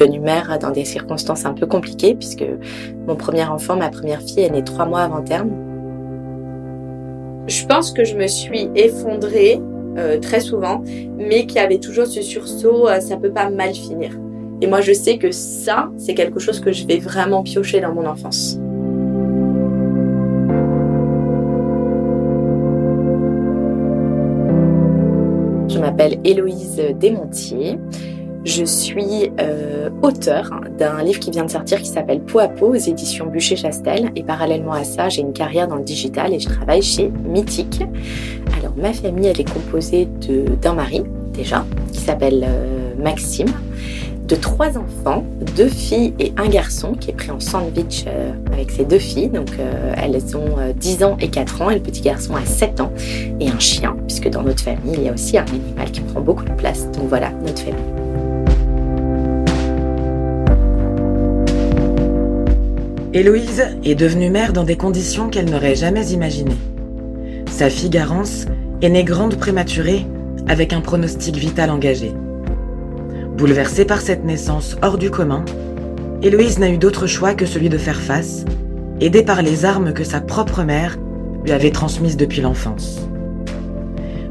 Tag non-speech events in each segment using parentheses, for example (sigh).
Devenue mère dans des circonstances un peu compliquées puisque mon premier enfant, ma première fille, est née trois mois avant terme. Je pense que je me suis effondrée euh, très souvent, mais qu'il y avait toujours ce sursaut, euh, ça peut pas mal finir. Et moi, je sais que ça, c'est quelque chose que je vais vraiment piocher dans mon enfance. Je m'appelle Héloïse Desmontiers. Je suis euh, auteur d'un livre qui vient de sortir qui s'appelle Peau à peau aux éditions Bûcher-Chastel. Et parallèlement à ça, j'ai une carrière dans le digital et je travaille chez Mythique. Alors, ma famille, elle est composée d'un mari, déjà, qui s'appelle euh, Maxime, de trois enfants, deux filles et un garçon qui est pris en sandwich euh, avec ses deux filles. Donc, elles ont 10 ans et 4 ans et le petit garçon a 7 ans et un chien, puisque dans notre famille, il y a aussi un animal qui prend beaucoup de place. Donc voilà, notre famille. Héloïse est devenue mère dans des conditions qu'elle n'aurait jamais imaginées. Sa fille Garance est née grande prématurée avec un pronostic vital engagé. Bouleversée par cette naissance hors du commun, Héloïse n'a eu d'autre choix que celui de faire face, aidée par les armes que sa propre mère lui avait transmises depuis l'enfance.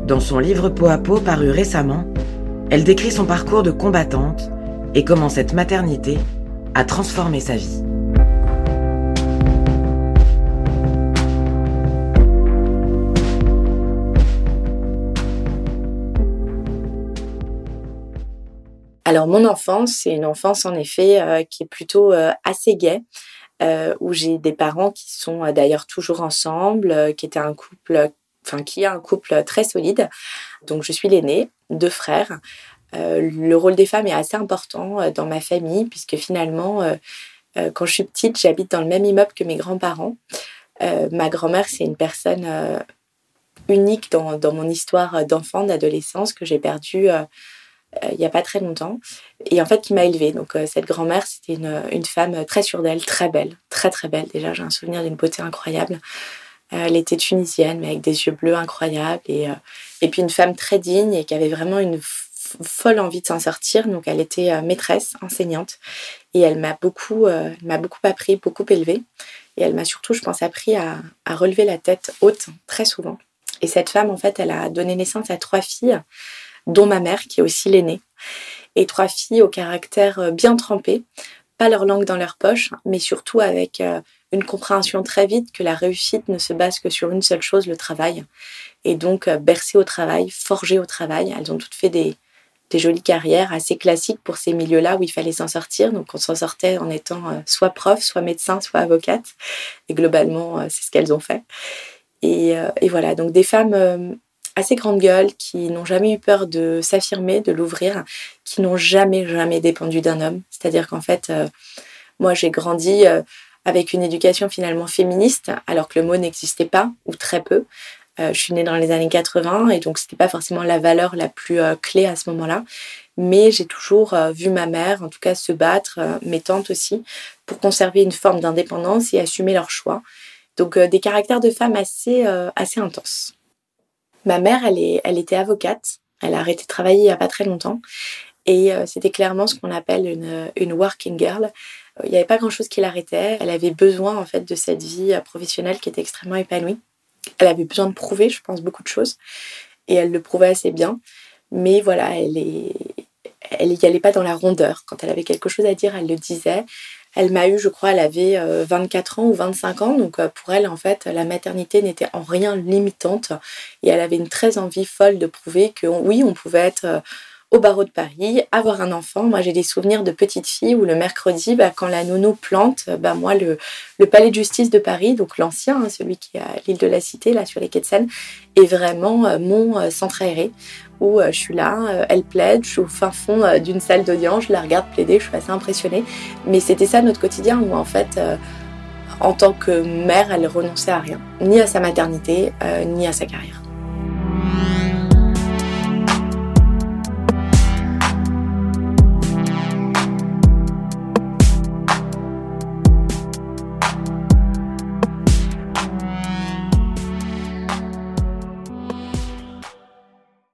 Dans son livre Peau à peau paru récemment, elle décrit son parcours de combattante et comment cette maternité a transformé sa vie. Alors mon enfance, c'est une enfance en effet euh, qui est plutôt euh, assez gaie, euh, où j'ai des parents qui sont d'ailleurs toujours ensemble, qui étaient un couple, enfin qui est un couple très solide. Donc je suis l'aînée, deux frères. le rôle des femmes est assez important dans ma famille puisque finalement, quand je suis petite, j'habite dans le même immeuble que mes grands-parents. ma grand-mère, c'est une personne unique dans, dans, mon histoire d'enfant, d'adolescence que j'ai perdue il n'y a pas très longtemps, et en fait qui m'a élevée. Donc euh, cette grand-mère, c'était une, femme très sûre d'elle, très belle, très très belle. Déjà, j'ai un souvenir d'une beauté incroyable. Euh, elle était tunisienne, mais avec des yeux bleus incroyables, et, et puis une femme très digne et qui avait vraiment une folle envie de s'en sortir. Donc elle était maîtresse, enseignante, et elle m'a beaucoup, beaucoup appris, beaucoup élevée. Et elle m'a surtout, je pense, appris à, à relever la tête haute très souvent. Et cette femme, en fait, elle a donné naissance à trois filles dont ma mère, qui est aussi l'aînée, et trois filles au caractère euh, bien trempé, pas leur langue dans leur poche, mais surtout avec euh, une compréhension très vite que la réussite ne se base que sur une seule chose, le travail. Et donc, euh, bercées au travail, forgées au travail. Elles ont toutes fait des, jolies carrières assez classiques pour ces milieux-là où il fallait s'en sortir. Donc, on s'en sortait en étant soit prof, soit médecin, soit avocate. Et globalement, c'est ce qu'elles ont fait. Et, voilà, donc des femmes assez grande gueule, qui n'ont jamais eu peur de s'affirmer, de l'ouvrir, qui n'ont jamais, jamais dépendu d'un homme. C'est-à-dire qu'en fait, euh, moi, j'ai grandi euh, avec une éducation finalement féministe, alors que le mot n'existait pas, ou très peu. Euh, je suis née dans les années 80, et donc c'était pas forcément la valeur la plus clé à ce moment-là. Mais j'ai toujours vu ma mère, en tout cas, se battre, mes tantes aussi, pour conserver une forme d'indépendance et assumer leurs choix. Donc des caractères de femmes assez, assez intenses. Ma mère, elle, est, elle était avocate. Elle a arrêté de travailler il n'y a pas très longtemps. Et euh, c'était clairement ce qu'on appelle une, une working girl. Euh, il n'y avait pas grand-chose qui l'arrêtait. Elle avait besoin en fait de cette vie euh, professionnelle qui était extrêmement épanouie. Elle avait besoin de prouver, je pense, beaucoup de choses. Et elle le prouvait assez bien. Mais voilà, elle est, elle n'y allait pas dans la rondeur. Quand elle avait quelque chose à dire, elle le disait. Elle m'a eu, je crois, elle avait 24 euh, ans ou 25 ans. Donc euh, pour elle, en fait, la maternité n'était en rien limitante. Et elle avait une très envie folle de prouver que oui, on pouvait être euh, au barreau de Paris, avoir un enfant. Moi, j'ai des souvenirs de petite fille où le mercredi, bah, quand la nounou plante, bah, moi, le, le, palais de justice de Paris, donc l'ancien, hein, celui qui est à l'île de la Cité, là, sur les quais de Seine, est vraiment mon centre aéré où je suis là, elle plaide, je suis au fin fond d'une salle d'audience, je la regarde plaider, je suis assez impressionnée. Mais c'était ça notre quotidien où en fait, en tant que mère, elle renonçait à rien, ni à sa maternité, ni à sa carrière.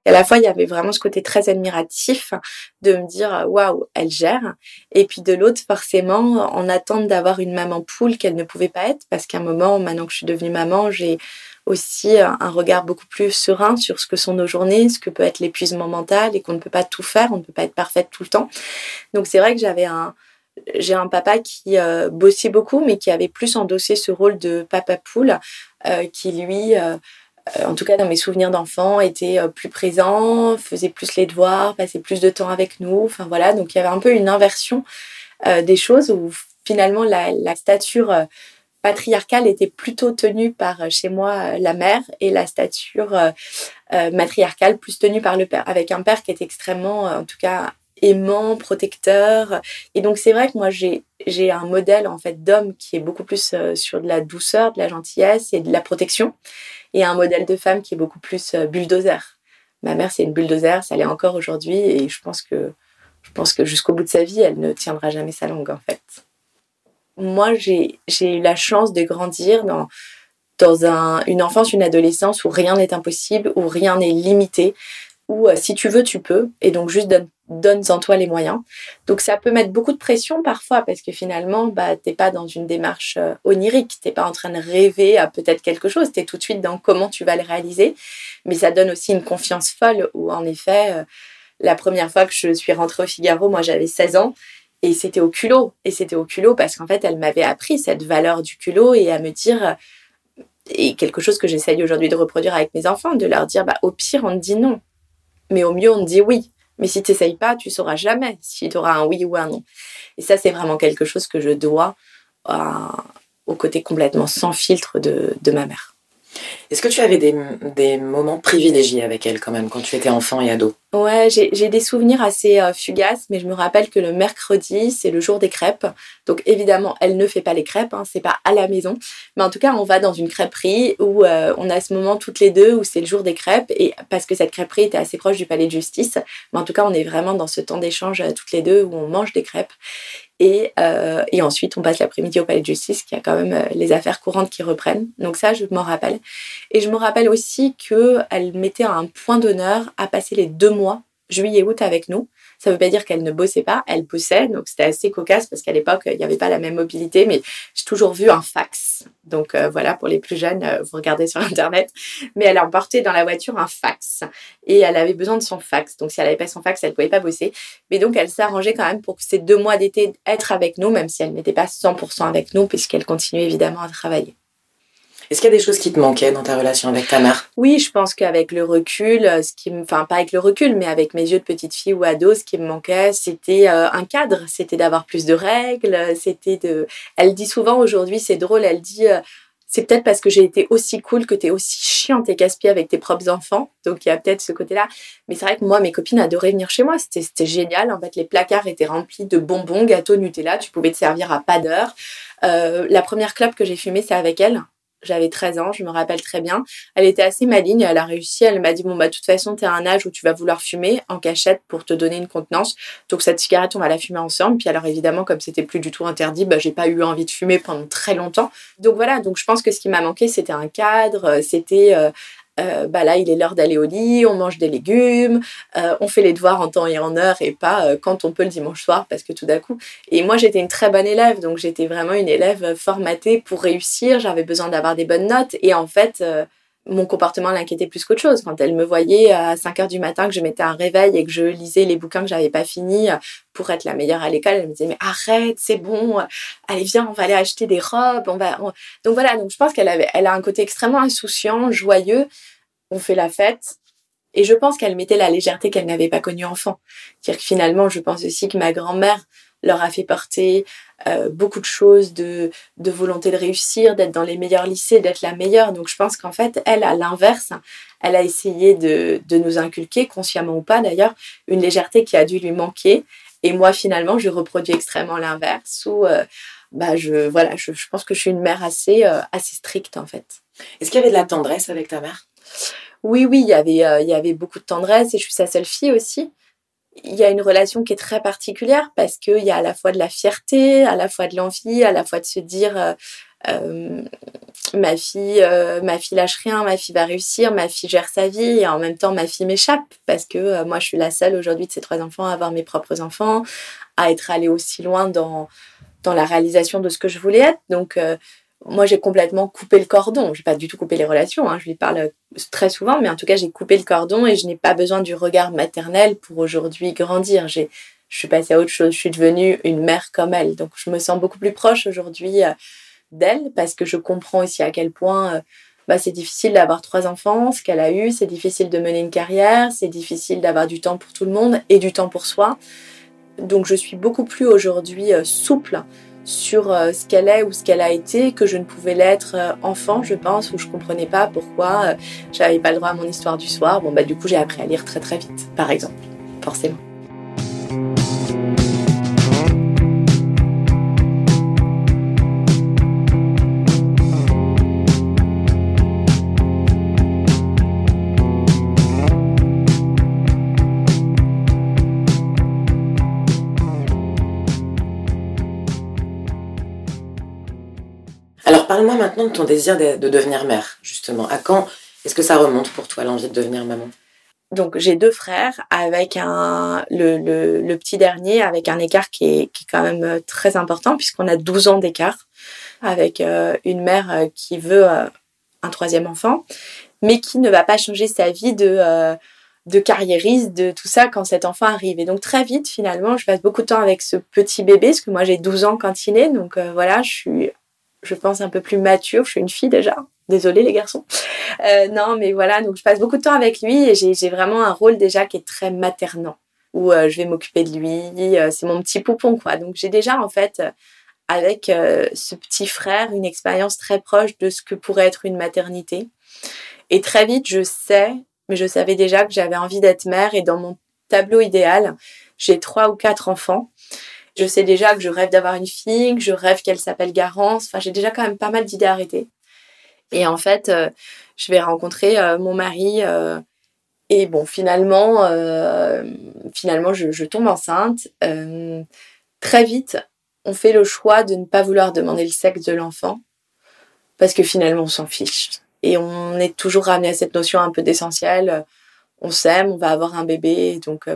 Elle la fois, il y avait vraiment ce côté très admiratif de me dire waouh, elle gère. Et puis de l'autre, forcément, en attente d'avoir une maman poule qu'elle ne pouvait pas être, parce qu'à un moment, maintenant que je suis devenue maman, j'ai aussi un regard beaucoup plus serein sur ce que sont nos journées, ce que peut être l'épuisement mental et qu'on ne peut pas tout faire, on ne peut pas être parfaite tout le temps. Donc c'est vrai que j'avais un, j'ai un papa qui euh, bossait beaucoup, mais qui avait plus endossé ce rôle de papa poule, euh, qui lui euh, euh, en tout cas dans mes souvenirs d'enfant, était euh, plus présent, faisait plus les devoirs, passait plus de temps avec nous. Enfin voilà, donc il y avait un peu une inversion euh, des choses où finalement la, la stature patriarcale était plutôt tenue par chez moi la mère et la stature matriarcale plus tenue par le père, avec un père qui est extrêmement, en tout cas aimant, protecteur. Et donc c'est vrai que moi j'ai j'ai un modèle en fait d'homme qui est beaucoup plus sur de la douceur, de la gentillesse et de la protection et un modèle de femme qui est beaucoup plus euh, bulldozer. Ma mère, c'est une bulldozer, ça l'est encore aujourd'hui, et je pense que, je pense que jusqu'au bout de sa vie, elle ne tiendra jamais sa langue, en fait. Moi, j'ai eu la chance de grandir dans, dans un, une enfance, une adolescence où rien n'est impossible, où rien n'est limité, où euh, si tu veux, tu peux, et donc juste donne donne-en toi les moyens. Donc ça peut mettre beaucoup de pression parfois parce que finalement, bah, t'es pas dans une démarche euh, onirique, t'es pas en train de rêver à peut-être quelque chose, tu es tout de suite dans comment tu vas le réaliser. Mais ça donne aussi une confiance folle où en effet, euh, la première fois que je suis rentrée au Figaro, moi j'avais 16 ans et c'était au culot. Et c'était au culot parce qu'en fait, elle m'avait appris cette valeur du culot et à me dire, et quelque chose que j'essaye aujourd'hui de reproduire avec mes enfants, de leur dire, bah, au pire, on te dit non. Mais au mieux, on dit oui. Mais si tu n'essayes pas, tu sauras jamais si tu auras un oui ou un non. Et ça, c'est vraiment quelque chose que je dois au côté complètement sans filtre de, de ma mère. Est-ce que tu avais des, des, moments privilégiés avec elle quand même quand tu étais enfant et ado? Ouais, j'ai des souvenirs assez euh, fugaces, mais je me rappelle que le mercredi, c'est le jour des crêpes. Donc évidemment, elle ne fait pas les crêpes, hein, c'est pas à la maison. Mais en tout cas, on va dans une crêperie où euh, on a ce moment toutes les deux où c'est le jour des crêpes. Et parce que cette crêperie était assez proche du palais de justice. Mais en tout cas, on est vraiment dans ce temps d'échange euh, toutes les deux où on mange des crêpes. Et, et, ensuite, on passe l'après-midi au palais de justice, qui a quand même les affaires courantes qui reprennent. Donc ça, je m'en rappelle. Et je me rappelle aussi qu'elle mettait un point d'honneur à passer les deux mois, juillet et août, avec nous. Ça ne veut pas dire qu'elle ne bossait pas, elle bossait, donc c'était assez cocasse parce qu'à l'époque, il n'y avait pas la même mobilité, mais j'ai toujours vu un fax. Donc euh, voilà, pour les plus jeunes, euh, vous regardez sur (laughs) Internet. Mais elle a emporté dans la voiture un fax et elle avait besoin de son fax. Donc si elle n'avait pas son fax, elle ne pouvait pas bosser. Mais donc elle s'arrangeait quand même pour ces deux mois d'été être avec nous, même si elle n'était pas 100% avec nous, puisqu'elle continuait évidemment à travailler. Est-ce qu'il y a des choses qui te manquaient dans ta relation avec ta mère? Oui, je pense qu'avec le recul, euh, enfin pas avec le recul, mais avec mes yeux de petite fille ou ado, ce qui me manquait, c'était euh, un cadre, c'était d'avoir plus de règles, c'était de. Elle dit souvent aujourd'hui, c'est drôle, elle dit. Euh, c'est peut-être parce que j'ai été aussi cool que tu es aussi chiante et casse-pied avec tes propres enfants. Donc il y a peut-être ce côté-là. Mais c'est vrai que moi, mes copines adoraient venir chez moi. C'était génial. En fait, les placards étaient remplis de bonbons, gâteaux Nutella. Tu pouvais te servir à pas d'heure. la première clope que j'ai fumée, c'est avec elle. J'avais 13 ans, je me rappelle très bien. Elle était assez maligne, elle a réussi. Elle m'a dit Bon, bah, de toute façon, tu es à un âge où tu vas vouloir fumer en cachette pour te donner une contenance. Donc, cette cigarette, on va la fumer ensemble. Puis, alors, évidemment, comme c'était plus du tout interdit, bah, j'ai pas eu envie de fumer pendant très longtemps. Donc, voilà. Donc, je pense que ce qui m'a manqué, c'était un cadre, c'était euh, euh, bah là, il est l'heure d'aller au lit, on mange des légumes, euh, on fait les devoirs en temps et en heure et pas euh, quand on peut le dimanche soir parce que tout d'un coup. Et moi, j'étais une très bonne élève, donc j'étais vraiment une élève formatée pour réussir. J'avais besoin d'avoir des bonnes notes et en fait, mon comportement l'inquiétait plus qu'autre chose. Quand elle me voyait à 5 heures du matin que je mettais un réveil et que je lisais les bouquins que j'avais pas finis pour être la meilleure à l'école, elle me disait mais arrête, c'est bon, allez viens, on va aller acheter des robes, on va. Donc voilà, donc je pense qu'elle avait, elle a un côté extrêmement insouciant, joyeux. On fait la fête. Et je pense qu'elle mettait la légèreté qu'elle n'avait pas connue enfant. C'est-à-dire que finalement, je pense aussi que ma grand-mère leur a fait porter euh, beaucoup de choses de, de volonté de réussir, d'être dans les meilleurs lycées, d'être la meilleure. Donc je pense qu'en fait, elle, à l'inverse, elle a essayé de, de nous inculquer, consciemment ou pas d'ailleurs, une légèreté qui a dû lui manquer. Et moi, finalement, je reproduis extrêmement l'inverse, où euh, bah, je, voilà, je, je, pense que je suis une mère assez, euh, assez stricte, en fait. Est-ce qu'il y avait de la tendresse avec ta mère? Oui, oui, il y, avait, il y avait beaucoup de tendresse, et je suis sa seule fille aussi il y a une relation qui est très particulière parce qu'il y a à la fois de la fierté, à la fois de l'envie, à la fois de se dire euh, euh, ma fille, euh, ma fille lâche rien, ma fille va réussir, ma fille gère sa vie et en même temps ma fille m'échappe parce que moi je suis la seule aujourd'hui de ces trois enfants à avoir mes propres enfants, à être allée aussi loin dans, la réalisation de ce que je voulais être. Moi j'ai complètement coupé le cordon. Je n'ai pas du tout coupé les relations, hein. je lui parle très souvent, mais en tout cas j'ai coupé le cordon et je n'ai pas besoin du regard maternel pour aujourd'hui grandir. J'ai, je suis passée à autre chose, je suis devenue une mère comme elle. Donc je me sens beaucoup plus proche aujourd'hui d'elle parce que je comprends aussi à quel point euh, bah, c'est difficile d'avoir trois enfants, ce qu'elle a eu, c'est difficile de mener une carrière, c'est difficile d'avoir du temps pour tout le monde et du temps pour soi. Donc je suis beaucoup plus aujourd'hui euh, souple sur euh, ce qu'elle est ou ce qu'elle a été que je ne pouvais l'être enfant, je pense, où je comprenais pas pourquoi j'avais pas le droit à mon histoire du soir. Bon bah du coup j'ai appris à lire très très vite, par exemple, forcément. Parle-moi maintenant de ton désir de, devenir mère, justement. À quand est-ce que ça remonte pour toi, l'envie de devenir maman? Donc j'ai deux frères avec un le, petit dernier avec un écart qui est, qui est quand même euh, très important puisqu'on a 12 ans d'écart avec euh, une mère euh, qui veut un troisième enfant mais qui ne va pas changer sa vie de de carriériste, de tout ça quand cet enfant arrive. Et donc très vite, finalement, je passe beaucoup de temps avec ce petit bébé, parce que moi j'ai 12 ans quand il est, donc voilà, je suis je pense, un peu plus mature. Je suis une fille déjà. Désolée les garçons. Euh, non, mais voilà, donc je passe beaucoup de temps avec lui et j'ai vraiment un rôle déjà qui est très maternant, où euh, je vais m'occuper de lui. Euh, c'est mon petit poupon, quoi. Donc j'ai déjà, en fait, avec ce petit frère, une expérience très proche de ce que pourrait être une maternité. Et très vite, je sais, mais je savais déjà que j'avais envie d'être mère et dans mon tableau idéal, j'ai trois ou quatre enfants je sais déjà que je rêve d'avoir une fille, que je rêve qu'elle s'appelle Garance. Enfin, j'ai déjà quand même pas mal d'idées arrêtées. Et en fait, euh, je vais rencontrer euh, mon mari. Euh, et bon, finalement, finalement je, tombe enceinte. très vite, on fait le choix de ne pas vouloir demander le sexe de l'enfant. Parce que finalement, on s'en fiche. Et on est toujours ramené à cette notion un peu d'essentiel. On s'aime, on va avoir un bébé. Donc,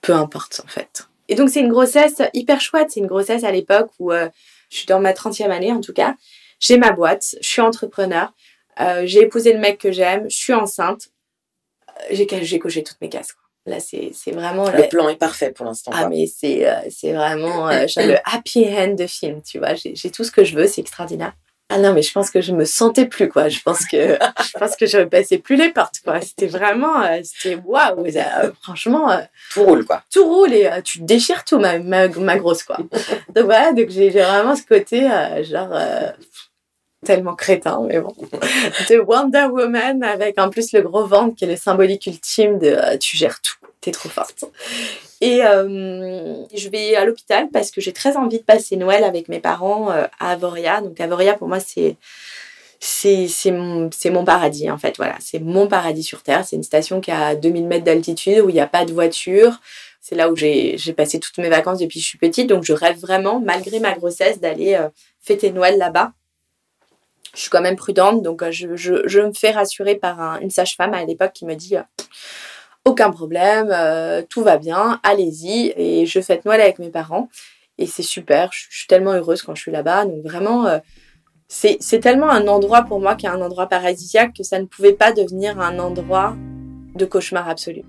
peu importe, en fait. Et donc, c'est une grossesse hyper chouette. C'est une grossesse à l'époque où euh, je suis dans ma 30e année, en tout cas. J'ai ma boîte, je suis entrepreneur, euh, j'ai épousé le mec que j'aime, je suis enceinte. Euh, j'ai coché toutes mes cases. Quoi. Là, c'est vraiment. Le plan est parfait pour l'instant. Ah, mais c'est c'est vraiment le happy end de film, tu vois. J'ai tout ce que je veux, c'est extraordinaire. Ah non, mais je pense que je me sentais plus, quoi. Je pense que, (laughs) je pense que je passais plus les portes, quoi. C'était vraiment, euh, c'était waouh, euh, franchement. Euh, tout roule, quoi. Tout roule et tu déchires tout, ma, ma, grosse, quoi. (laughs) donc voilà, donc j'ai vraiment ce côté, genre, tellement crétin, mais bon. (laughs) de Wonder Woman avec en plus le gros ventre qui est le symbolique ultime de tu gères tout, t'es trop forte. Et euh, je vais à l'hôpital parce que j'ai très envie de passer Noël avec mes parents euh, à Avoria. Donc Avoria, pour moi, c'est c'est mon, mon paradis, en fait. Voilà, c'est mon paradis sur Terre. C'est une station qui a 2000 mètres d'altitude, où il n'y a pas de voiture. C'est là où j'ai passé toutes mes vacances depuis que je suis petite. Donc je rêve vraiment, malgré ma grossesse, d'aller euh, fêter Noël là-bas. Je suis quand même prudente, donc je, je, je me fais rassurer par une sage-femme à l'époque qui me dit aucun problème, euh, tout va bien, allez-y. Et je fête Noël avec mes parents. Et c'est super, je, suis tellement heureuse quand je suis là-bas. Donc vraiment, euh, c'est tellement un endroit pour moi qui est un endroit paradisiaque que ça ne pouvait pas devenir un endroit de cauchemar absolu.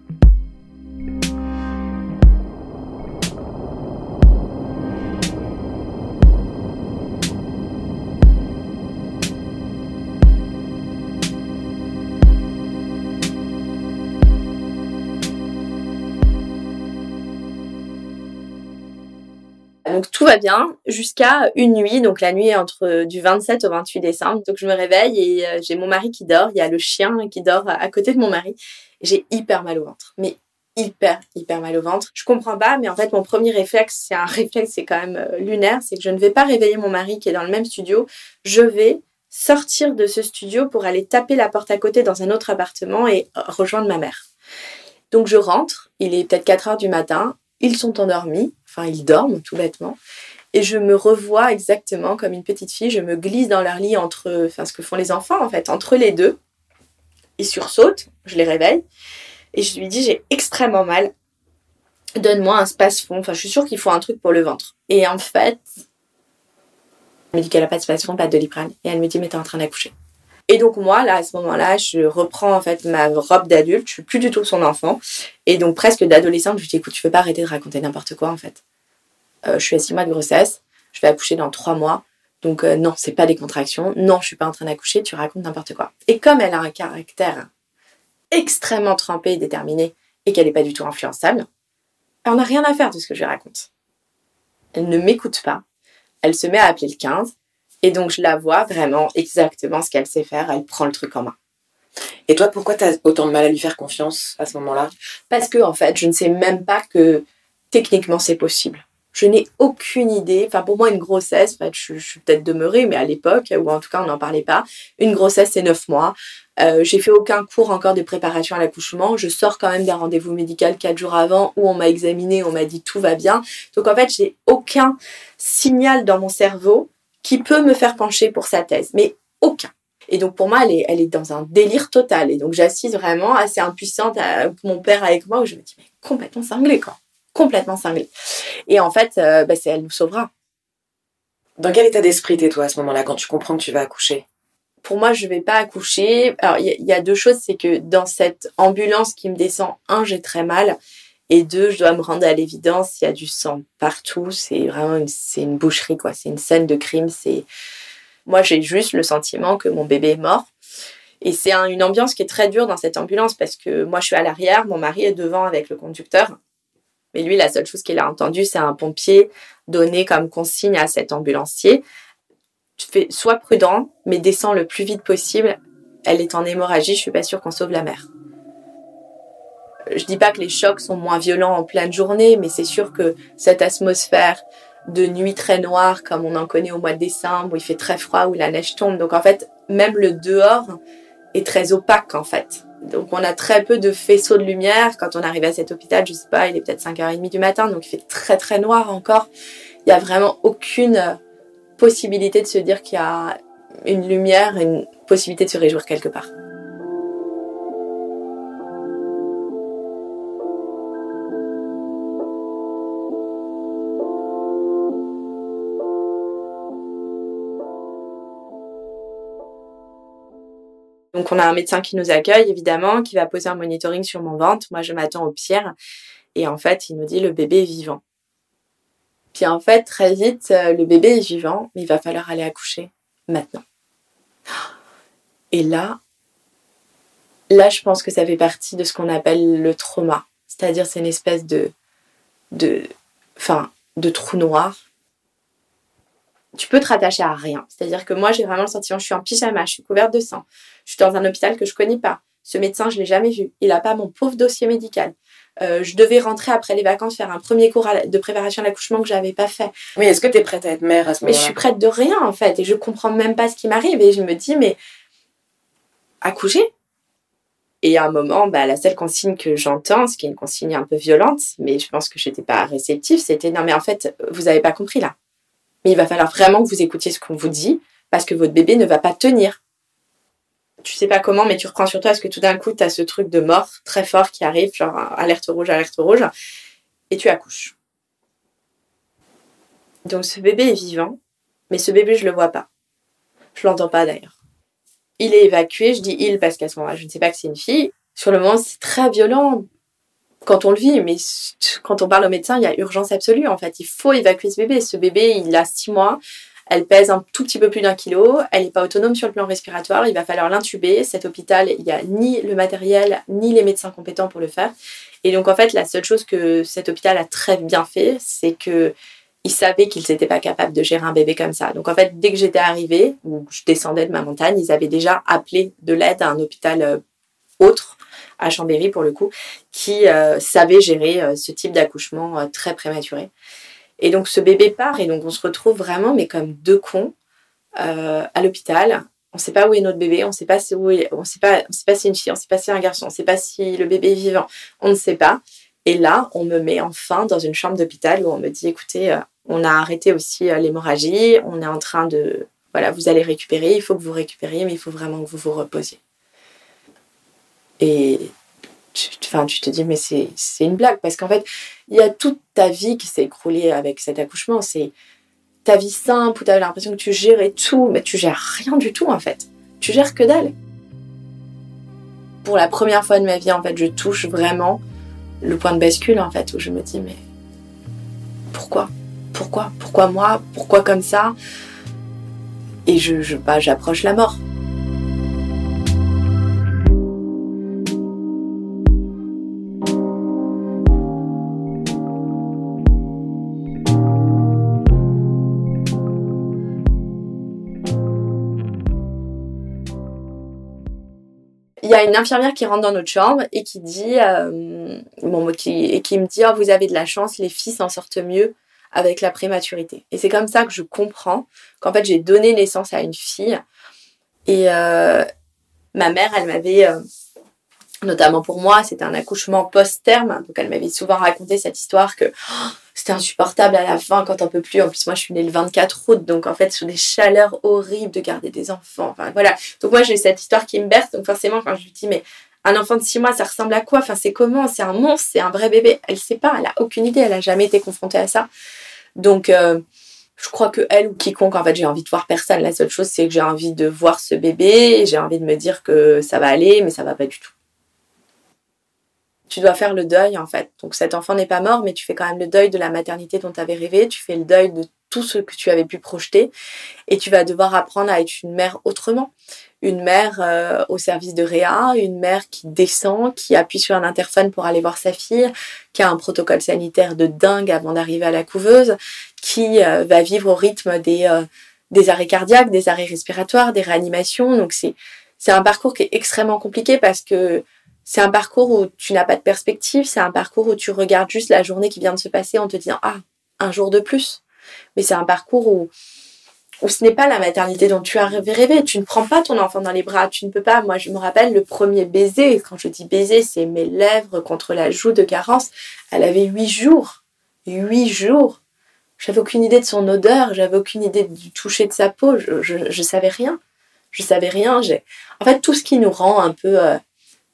Donc tout va bien jusqu'à une nuit, donc la nuit entre du 27 au 28 décembre. Donc je me réveille et euh, j'ai mon mari qui dort, il y a le chien qui dort à côté de mon mari. J'ai hyper mal au ventre, mais hyper hyper mal au ventre. Je comprends pas, mais en fait mon premier réflexe, c'est un (laughs) réflexe, c'est quand même euh, lunaire, c'est que je ne vais pas réveiller mon mari qui est dans le même studio. Je vais sortir de ce studio pour aller taper la porte à côté dans un autre appartement et euh, rejoindre ma mère. Donc je rentre, il est peut-être 4 heures du matin, ils sont endormis, enfin ils dorment tout bêtement. Et je me revois exactement comme une petite fille. Je me glisse dans leur lit entre, enfin, ce que font les enfants en fait, entre les deux. Ils sursaute, je les réveille. Et je lui dis, j'ai extrêmement mal. Donne-moi un space-fond. Enfin, je suis sûre qu'il faut un truc pour le ventre. Et en fait, elle me dit qu'elle n'a pas de space-fond, pas de doliprane. Et elle me dit, mais t'es en train d'accoucher. Et donc moi, là, à ce moment-là, je reprends en fait ma robe d'adulte. Je suis plus du tout son enfant. Et donc presque d'adolescente, je lui dis, écoute, tu veux pas arrêter de raconter n'importe quoi en fait. Euh, je suis à six mois de grossesse. Je vais accoucher dans trois mois. Donc euh, non, c'est pas des contractions. Non, je suis pas en train d'accoucher. Tu racontes n'importe quoi. Et comme elle a un caractère extrêmement trempé et déterminé et qu'elle n'est pas du tout influençable, on n'a rien à faire de ce que je lui raconte. Elle ne m'écoute pas. Elle se met à appeler le 15 et donc, je la vois vraiment exactement ce qu'elle sait faire. Elle prend le truc en main. Et toi, pourquoi tu as autant de mal à lui faire confiance à ce moment-là? Parce que, en fait, je ne sais même pas que techniquement c'est possible. Je n'ai aucune idée. Enfin, pour moi, une grossesse, en fait, je, suis peut-être demeurée, mais à l'époque, ou en tout cas, on n'en parlait pas. Une grossesse, c'est neuf mois. Euh, j'ai fait aucun cours encore de préparation à l'accouchement. Je sors quand même d'un rendez-vous médical quatre jours avant où on m'a examiné, on m'a dit tout va bien. Donc en fait, j'ai aucun signal dans mon cerveau qui peut me faire pencher pour sa thèse, mais aucun. Et donc pour moi, elle est, elle est dans un délire total. Et donc j'assise vraiment assez impuissante à mon père avec moi, où je me dis, mais complètement cinglée, quoi. Complètement cinglée. Et en fait, euh, bah, c'est elle nous sauvera. Dans quel état d'esprit t'es toi à ce moment-là, quand tu comprends que tu vas accoucher? Pour moi, je vais pas accoucher. Alors, il y, a deux choses, c'est que dans cette ambulance qui me descend, un, j'ai très mal. Et deux, je dois me rendre à l'évidence, il y a du sang partout. C'est vraiment une, c'est une boucherie, quoi. C'est une scène de crime. C'est Moi, j'ai juste le sentiment que mon bébé est mort. Et c'est une ambiance qui est très dure dans cette ambulance parce que moi, je suis à l'arrière, mon mari est devant avec le conducteur. Mais lui, la seule chose qu'il a entendue, c'est un pompier donner comme consigne à cet ambulancier sois prudent, mais descends le plus vite possible. Elle est en hémorragie, je suis pas sûre qu'on sauve la mère je dis pas que les chocs sont moins violents en pleine journée, mais c'est sûr que cette atmosphère de nuit très noire, comme on en connaît au mois de décembre, où il fait très froid, où la neige tombe. Donc en fait, même le dehors est très opaque en fait. Donc on a très peu de faisceaux de lumière. Quand on arrive à cet hôpital, je sais pas, il est peut-être 5h30 du matin, donc il fait très très noir encore. Il y a vraiment aucune possibilité de se dire qu'il y a une lumière, une possibilité de se réjouir quelque part. Donc on a un médecin qui nous accueille évidemment, qui va poser un monitoring sur mon ventre. Moi je m'attends au pire et en fait il nous dit le bébé est vivant. Puis en fait très vite euh, le bébé est vivant, mais il va falloir aller accoucher maintenant. Et là, là je pense que ça fait partie de ce qu'on appelle le trauma, c'est-à-dire c'est une espèce de de enfin de trou noir tu peux te rattacher à rien. C'est-à-dire que moi, j'ai vraiment le sentiment, je suis en pyjama, je suis couverte de sang, je suis dans un hôpital que je connais pas. Ce médecin, je l'ai jamais vu. Il n'a pas mon pauvre dossier médical. Euh, je devais rentrer après les vacances faire un premier cours de préparation à l'accouchement que j'avais pas fait. Oui, est-ce que tu es prête à être mère à ce moment-là Mais je suis prête de rien en fait et je comprends même pas ce qui m'arrive et je me dis mais accoucher? Et à un moment, bah, la seule consigne que j'entends, ce qui est une consigne un peu violente, mais je pense que je n'étais pas réceptive, c'était non mais en fait vous n'avez pas compris là. Il va falloir vraiment que vous écoutiez ce qu'on vous dit parce que votre bébé ne va pas tenir. Tu sais pas comment, mais tu reprends sur toi parce que tout d'un coup, tu as ce truc de mort très fort qui arrive, genre alerte rouge, alerte rouge, et tu accouches. Donc ce bébé est vivant, mais ce bébé, je le vois pas. Je l'entends pas d'ailleurs. Il est évacué, je dis il parce qu'à ce moment-là, je ne sais pas que c'est une fille. Sur le moment, c'est très violent quand on le vit, mais quand on parle au médecin, il y a urgence absolue. En fait, il faut évacuer ce bébé. Ce bébé, il a six mois. Elle pèse un tout petit peu plus d'un kilo. Elle n'est pas autonome sur le plan respiratoire. Il va falloir l'intuber. Cet hôpital, il n'y a ni le matériel, ni les médecins compétents pour le faire. Et donc, en fait, la seule chose que cet hôpital a très bien fait, c'est que ils savaient qu'ils n'étaient pas capables de gérer un bébé comme ça. Donc, en fait, dès que j'étais arrivée, ou je descendais de ma montagne, ils avaient déjà appelé de l'aide à un hôpital euh, autre à Chambéry pour le coup, qui euh, savait gérer euh, ce type d'accouchement euh, très prématuré. Et donc ce bébé part et donc on se retrouve vraiment mais comme deux cons à l'hôpital. On ne sait pas où est notre bébé, on ne sait pas si où on sait pas, on sait pas si une fille, on ne sait pas si c'est un garçon, on ne sait pas si le bébé est vivant, on ne sait pas. Et là, on me met enfin dans une chambre d'hôpital où on me dit écoutez, On a arrêté aussi euh, l'hémorragie. On est en train de, voilà, vous allez récupérer. Il faut que vous récupériez, mais il faut vraiment que vous vous reposiez. Et tu, enfin, tu te dis, mais c'est une blague parce qu'en fait, il y a toute ta vie qui s'est écroulée avec cet accouchement. C'est ta vie simple où tu avais l'impression que tu gérais tout, mais tu gères rien du tout en fait. Tu gères que dalle. Pour la première fois de ma vie, en fait, je touche vraiment le point de bascule en fait où je me dis, mais pourquoi? Pourquoi? Pourquoi moi? Pourquoi comme ça? Et je, je bah, j'approche la mort. Une infirmière qui rentre dans notre chambre et qui dit, euh, bon, qui, et qui me dit, oh, vous avez de la chance, les filles s'en sortent mieux avec la prématurité. Et c'est comme ça que je comprends qu'en fait j'ai donné naissance à une fille. Et euh, ma mère, elle m'avait, euh, notamment pour moi, c'était un accouchement post-terme, donc elle m'avait souvent raconté cette histoire que oh, c'était insupportable à la fin quand on peut plus. En plus, moi, je suis née le 24 août, donc en fait, sur des chaleurs horribles de garder des enfants. Enfin, voilà. Donc moi, j'ai cette histoire qui me berce. Donc forcément, quand je lui dis, mais un enfant de 6 mois, ça ressemble à quoi? Enfin, c'est comment? C'est un monstre? C'est un vrai bébé? Elle sait pas, elle a aucune idée, elle a jamais été confrontée à ça. Donc, euh, je crois que elle ou quiconque, en fait, j'ai envie de voir personne. La seule chose, c'est que j'ai envie de voir ce bébé, j'ai envie de me dire que ça va aller, mais ça va pas du tout tu dois faire le deuil en fait. Donc cet enfant n'est pas mort, mais tu fais quand même le deuil de la maternité dont tu avais rêvé, tu fais le deuil de tout ce que tu avais pu projeter, et tu vas devoir apprendre à être une mère autrement. Une mère euh, au service de Réa, une mère qui descend, qui appuie sur un interphone pour aller voir sa fille, qui a un protocole sanitaire de dingue avant d'arriver à la couveuse, qui euh, va vivre au rythme des, euh, des arrêts cardiaques, des arrêts respiratoires, des réanimations. Donc c'est c'est un parcours qui est extrêmement compliqué parce que c'est un parcours où tu n'as pas de perspective, c'est un parcours où tu regardes juste la journée qui vient de se passer en te disant ah, un jour de plus. Mais c'est un parcours où, où ce n'est pas la maternité dont tu as rêvé. Tu ne prends pas ton enfant dans les bras, tu ne peux pas. Moi, je me rappelle le premier baiser. Quand je dis baiser, c'est mes lèvres contre la joue de Carence. Elle avait huit jours. Huit jours. J'avais aucune idée de son odeur, j'avais aucune idée du toucher de sa peau. Je, je, savais rien. Je savais rien. En fait, tout ce qui nous rend un peu euh,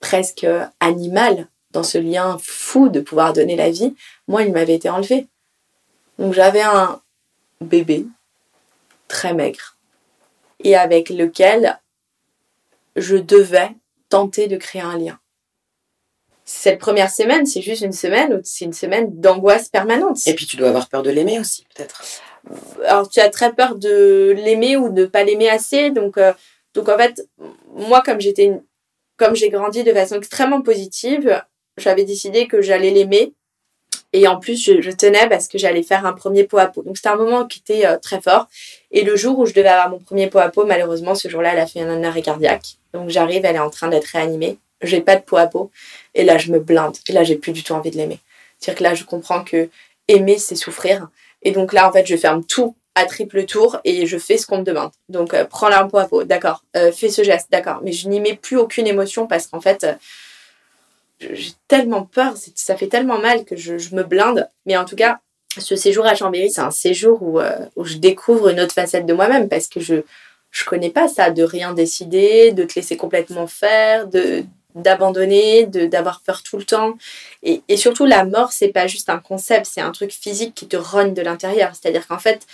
presque animal dans ce lien fou de pouvoir donner la vie, moi, il m'avait été enlevé. Donc j'avais un bébé très maigre et avec lequel je devais tenter de créer un lien. Cette première semaine, c'est juste une semaine c'est une semaine d'angoisse permanente. Et puis tu dois avoir peur de l'aimer aussi, peut-être. Alors tu as très peur de l'aimer ou de ne pas l'aimer assez. Donc, euh, donc en fait, moi, comme j'étais une comme j'ai grandi de façon extrêmement positive, j'avais décidé que j'allais l'aimer. Et en plus, je, tenais parce que j'allais faire un premier pot à pot. Donc, c'était un moment qui était euh, très fort. Et le jour où je devais avoir mon premier pot à pot, malheureusement, ce jour-là, elle a fait un arrêt cardiaque. Donc, j'arrive, elle est en train d'être réanimée. J'ai pas de pot à pot. Et là, je me blinde. Et là, j'ai plus du tout envie de l'aimer. C'est-à-dire que là, je comprends que aimer, c'est souffrir. Et donc là, en fait, je ferme tout à triple tour et je fais ce qu'on me demande. Donc, euh, prends la peau à peau, d'accord. Euh, fais ce geste, d'accord. Mais je n'y mets plus aucune émotion parce qu'en fait, euh, j'ai tellement peur, ça fait tellement mal que je, me blinde. Mais en tout cas, ce séjour à Chambéry, c'est un séjour où, où je découvre une autre facette de moi-même parce que je je connais pas ça, de rien décider, de te laisser complètement faire, de d'abandonner, d'avoir peur tout le temps. Et, et surtout, la mort, c'est pas juste un concept, c'est un truc physique qui te rogne de l'intérieur. C'est-à-dire qu'en fait,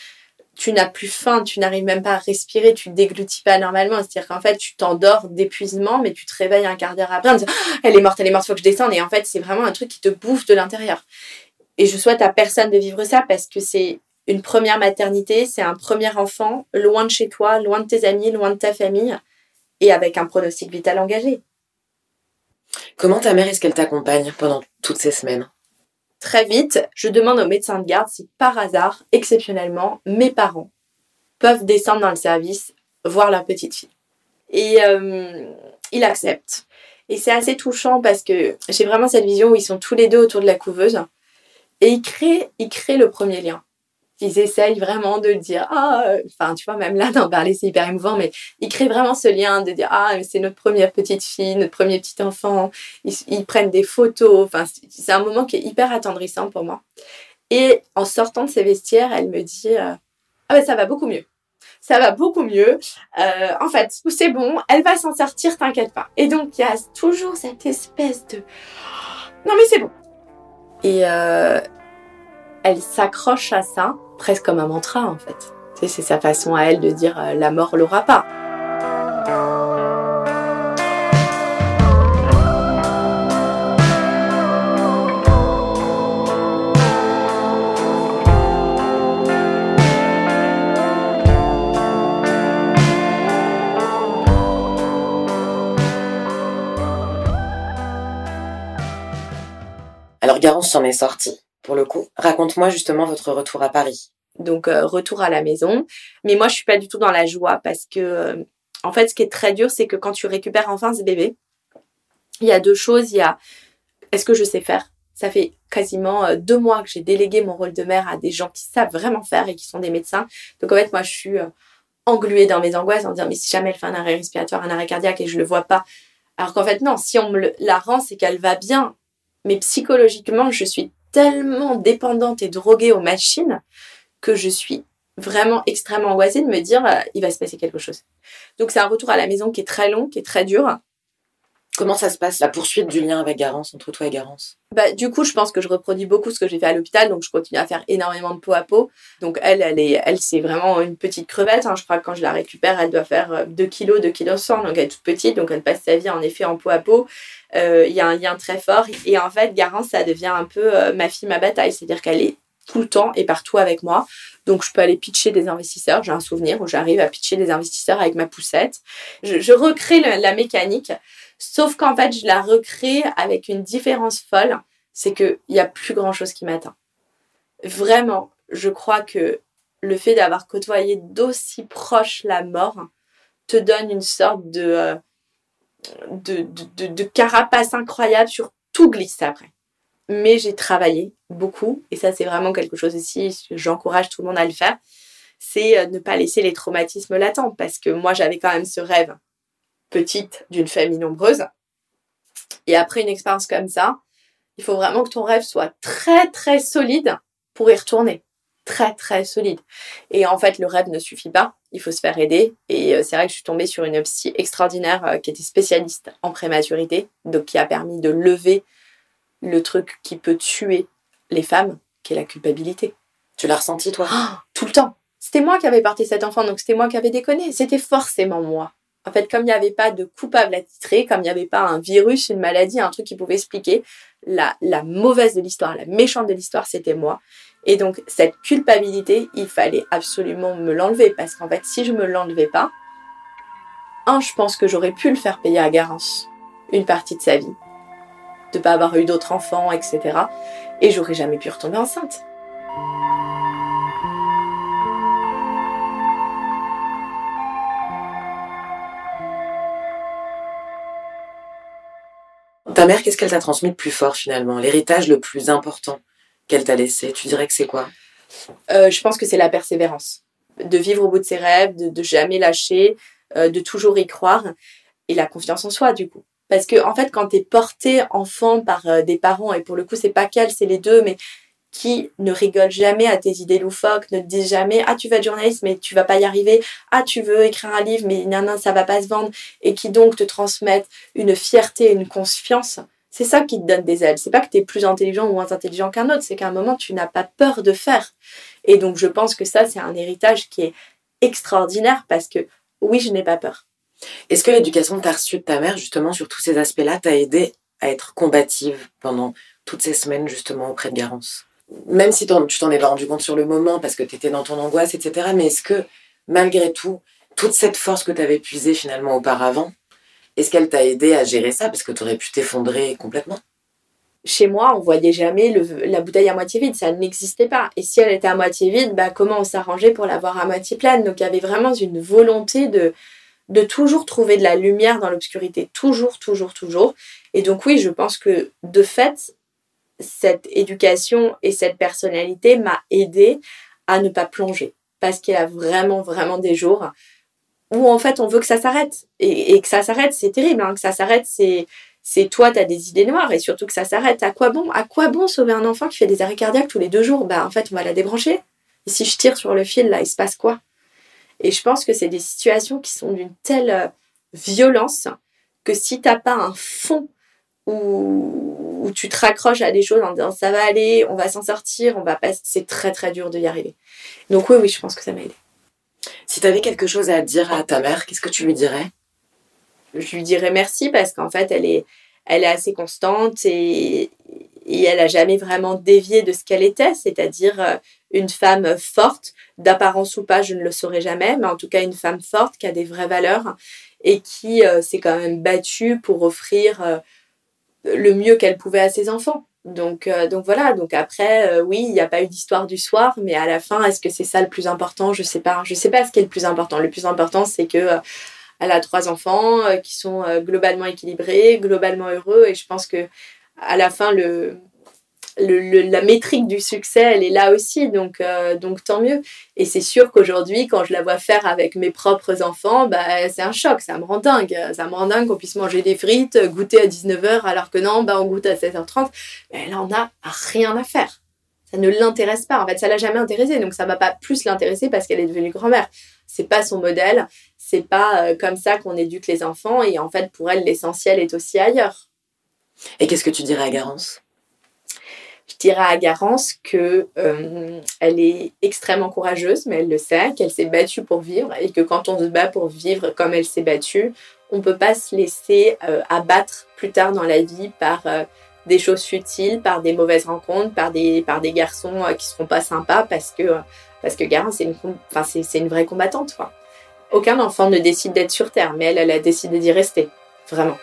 tu n'as plus faim, tu n'arrives même pas à respirer, tu déglutis pas normalement. C'est-à-dire qu'en fait, tu t'endors d'épuisement, mais tu te réveilles un quart d'heure après en ah, Elle est morte, elle est morte, faut que je descende. Et en fait, c'est vraiment un truc qui te bouffe de l'intérieur. Et je souhaite à personne de vivre ça parce que c'est une première maternité, c'est un premier enfant, loin de chez toi, loin de tes amis, loin de ta famille, et avec un pronostic vital engagé. Comment ta mère est-ce qu'elle t'accompagne pendant toutes ces semaines? Très vite, je demande au médecin de garde si par hasard, exceptionnellement, mes parents peuvent descendre dans le service voir leur petite fille. Et euh, il accepte. Et c'est assez touchant parce que j'ai vraiment cette vision où ils sont tous les deux autour de la couveuse et ils créent, ils créent le premier lien ils essayent vraiment de dire ah enfin tu vois même là d'en parler c'est hyper émouvant mais ils créent vraiment ce lien de dire ah c'est notre première petite fille notre premier petit enfant ils, prennent des photos enfin c'est un moment qui est hyper attendrissant pour moi Et en sortant de ses vestiaires, elle me dit Ah ben ça va beaucoup mieux. Ça va beaucoup mieux. Euh, en fait, c'est bon, elle va s'en sortir, t'inquiète pas. Et donc, il y a toujours cette espèce de Non, mais c'est bon. Et euh, elle s'accroche à ça, presque comme un mantra en fait. c'est sa façon à elle de dire euh, la mort l'aura pas. Alors Garance s'en est sortie, pour le coup. Raconte-moi justement votre retour à Paris. Donc euh, retour à la maison. Mais moi, je suis pas du tout dans la joie parce que, euh, en fait, ce qui est très dur, c'est que quand tu récupères enfin ce bébé, il y a deux choses. Il y a, est-ce que je sais faire? Ça fait quasiment euh, deux mois que j'ai délégué mon rôle de mère à des gens qui savent vraiment faire et qui sont des médecins. Donc en fait, moi, je suis engluée dans mes angoisses en disant, mais si jamais elle fait un arrêt respiratoire, un arrêt cardiaque et je le vois pas, alors qu'en fait, non, si on me la rend, c'est qu'elle va bien. Mais psychologiquement, je suis tellement dépendante et droguée aux machines que je suis vraiment extrêmement angoissée de me dire euh, il va se passer quelque chose. Donc c'est un retour à la maison qui est très long, qui est très dur. Comment ça se passe, la poursuite du lien avec Garance, entre toi et Garance? Bah, Du coup, je pense que je reproduis beaucoup ce que j'ai fait à l'hôpital, donc je continue à faire énormément de peau à peau. Donc elle, elle, est, elle c'est vraiment une petite crevette. Hein. Je crois que quand je la récupère, elle doit faire 2 kg, 2 kg 100, donc elle est toute petite, donc elle passe sa vie en effet en peau à peau. Euh, il y a un lien très fort. Et en fait, Garance, ça devient un peu euh, ma fille, ma bataille. C'est-à-dire qu'elle est tout le temps et partout avec moi. Donc, je peux aller pitcher des investisseurs. J'ai un souvenir où j'arrive à pitcher des investisseurs avec ma poussette. Je, recrée la mécanique. Sauf qu'en fait, je la recrée avec une différence folle. C'est qu'il n'y a plus grand chose qui m'atteint. Vraiment, je crois que le fait d'avoir côtoyé d'aussi proche la mort te donne une sorte de, euh, de, de, de, carapace incroyable sur tout glisse après. Mais j'ai travaillé beaucoup, et ça c'est vraiment quelque chose aussi, j'encourage tout le monde à le faire, c'est euh, ne pas laisser les traumatismes latents, parce que moi j'avais quand même ce rêve petite d'une famille nombreuse. Et après une expérience comme ça, il faut vraiment que ton rêve soit très très solide pour y retourner. Très très solide. Et en fait, le rêve ne suffit pas il faut se faire aider. Et euh, c'est vrai que je suis tombée sur une psy extraordinaire euh, qui était spécialiste en prématurité, donc qui a permis de lever le truc qui peut tuer les femmes, qui est la culpabilité. Tu l'as ressenti, toi? (gasps) Tout le temps. C'était moi qui avais porté cet enfant, donc c'était moi qui avais déconné. C'était forcément moi. En fait, comme il n'y avait pas de coupable titrer, comme il n'y avait pas un virus, une maladie, un truc qui pouvait expliquer, la, la mauvaise de l'histoire, la méchante de l'histoire, c'était moi. Et donc, cette culpabilité, il fallait absolument me l'enlever parce qu'en fait, si je me l'enlevais pas, un, je pense que j'aurais pu le faire payer à Garance une partie de sa vie, de pas avoir eu d'autres enfants, etc. Et j'aurais jamais pu retomber enceinte. Ta mère, qu'est-ce qu'elle t'a transmis de plus fort finalement? L'héritage le plus important qu'elle t'a laissé Tu dirais que c'est quoi? Euh, Je pense que c'est la persévérance. De vivre au bout de ses rêves, de, jamais lâcher, euh, de toujours y croire et la confiance en soi du coup. Parce que en fait, quand tu es porté enfant par euh, des parents, et pour le coup, c'est pas qu'elle, c'est les deux, mais qui ne rigolent jamais à tes idées loufoques, ne te disent jamais ah tu vas être journaliste mais tu vas pas y arriver, ah tu veux écrire un livre mais non non ça va pas se vendre et qui donc te transmettent une fierté, une confiance c'est ça qui te donne des ailes. C'est pas que tu es plus intelligent ou moins intelligent qu'un autre, c'est qu'à un moment, tu n'as pas peur de faire. Et donc, je pense que ça, c'est un héritage qui est extraordinaire parce que oui, je n'ai pas peur. Est-ce que l'éducation que tu as reçue de ta mère, justement, sur tous ces aspects-là, t'a aidé à être combative pendant toutes ces semaines, justement, auprès de Garance? Même si tu t'en es pas rendu compte sur le moment parce que tu étais dans ton angoisse, etc. Mais est-ce que, malgré tout, toute cette force que tu avais puisée finalement auparavant, est-ce qu'elle t'a aidé à gérer ça? Parce que tu aurais pu t'effondrer complètement. Chez moi, on voyait jamais la bouteille à moitié vide, ça n'existait pas. Et si elle était à moitié vide, bah, comment on s'arrangeait pour l'avoir à moitié pleine? Donc il y avait vraiment une volonté de, de toujours trouver de la lumière dans l'obscurité, toujours, toujours, toujours. Et donc oui, je pense que de fait, cette éducation et cette personnalité m'a aidé à ne pas plonger. Parce qu'il y a vraiment, vraiment des jours où en fait on veut que ça s'arrête. Et, que ça s'arrête, c'est terrible. Hein. Que ça s'arrête, c'est c'est toi, tu as des idées noires et surtout que ça s'arrête. À quoi bon À quoi bon sauver un enfant qui fait des arrêts cardiaques tous les deux jours? Bah en fait, on va la débrancher. Et si je tire sur le fil, là, il se passe quoi? Et je pense que c'est des situations qui sont d'une telle euh, violence que si t'as pas un fond où, où, tu te raccroches à des choses en disant ça va aller, on va s'en sortir, on va pas, c'est très très dur de y arriver. Donc oui, oui, je pense que ça m'a aidé. Si tu avais quelque chose à dire à ta mère, qu'est-ce que tu lui dirais? Je lui dirais merci parce qu'en fait, elle est, elle est assez constante et, et elle a jamais vraiment dévié de ce qu'elle était, c'est-à-dire euh, une femme forte, d'apparence ou pas, je ne le saurais jamais, mais en tout cas une femme forte qui a des vraies valeurs et qui euh, s'est quand même battue pour offrir euh, le mieux qu'elle pouvait à ses enfants. Donc, euh, donc voilà, donc après, euh, oui, il n'y a pas eu d'histoire du soir, mais à la fin, est-ce que c'est ça le plus important? Je sais pas. Je sais pas ce qui est le plus important. Le plus important, c'est que euh, elle a trois enfants qui sont globalement équilibrés, globalement heureux, et je pense que à la fin, le, la métrique du succès, elle est là aussi, donc, euh, donc tant mieux. Et c'est sûr qu'aujourd'hui, quand je la vois faire avec mes propres enfants, bah, c'est un choc, ça me rend dingue. Ça me rend dingue qu'on puisse manger des frites, goûter à 19h, alors que non, bah, on goûte à 16h30. Mais là, on n'a rien à faire. Ça ne l'intéresse pas. En fait, ça l'a jamais intéressé, donc ça va pas plus l'intéresser parce qu'elle est devenue grand-mère. C'est pas son modèle, c'est pas euh, comme ça qu'on éduque les enfants, et en fait, pour elle, l'essentiel est aussi ailleurs. Et qu'est-ce que tu dirais à Garance? Je dirais à Garance que euh, elle est extrêmement courageuse, mais elle le sait, qu'elle s'est battue pour vivre et que quand on se bat pour vivre comme elle s'est battue, on peut pas se laisser euh, abattre plus tard dans la vie par euh, des choses futiles, par des mauvaises rencontres, par des, par des garçons qui seront pas sympas parce que, parce que Garance, c'est une, enfin, c'est, une vraie combattante. Quoi. Aucun enfant ne décide d'être sur Terre, mais elle, elle a décidé d'y rester. Vraiment.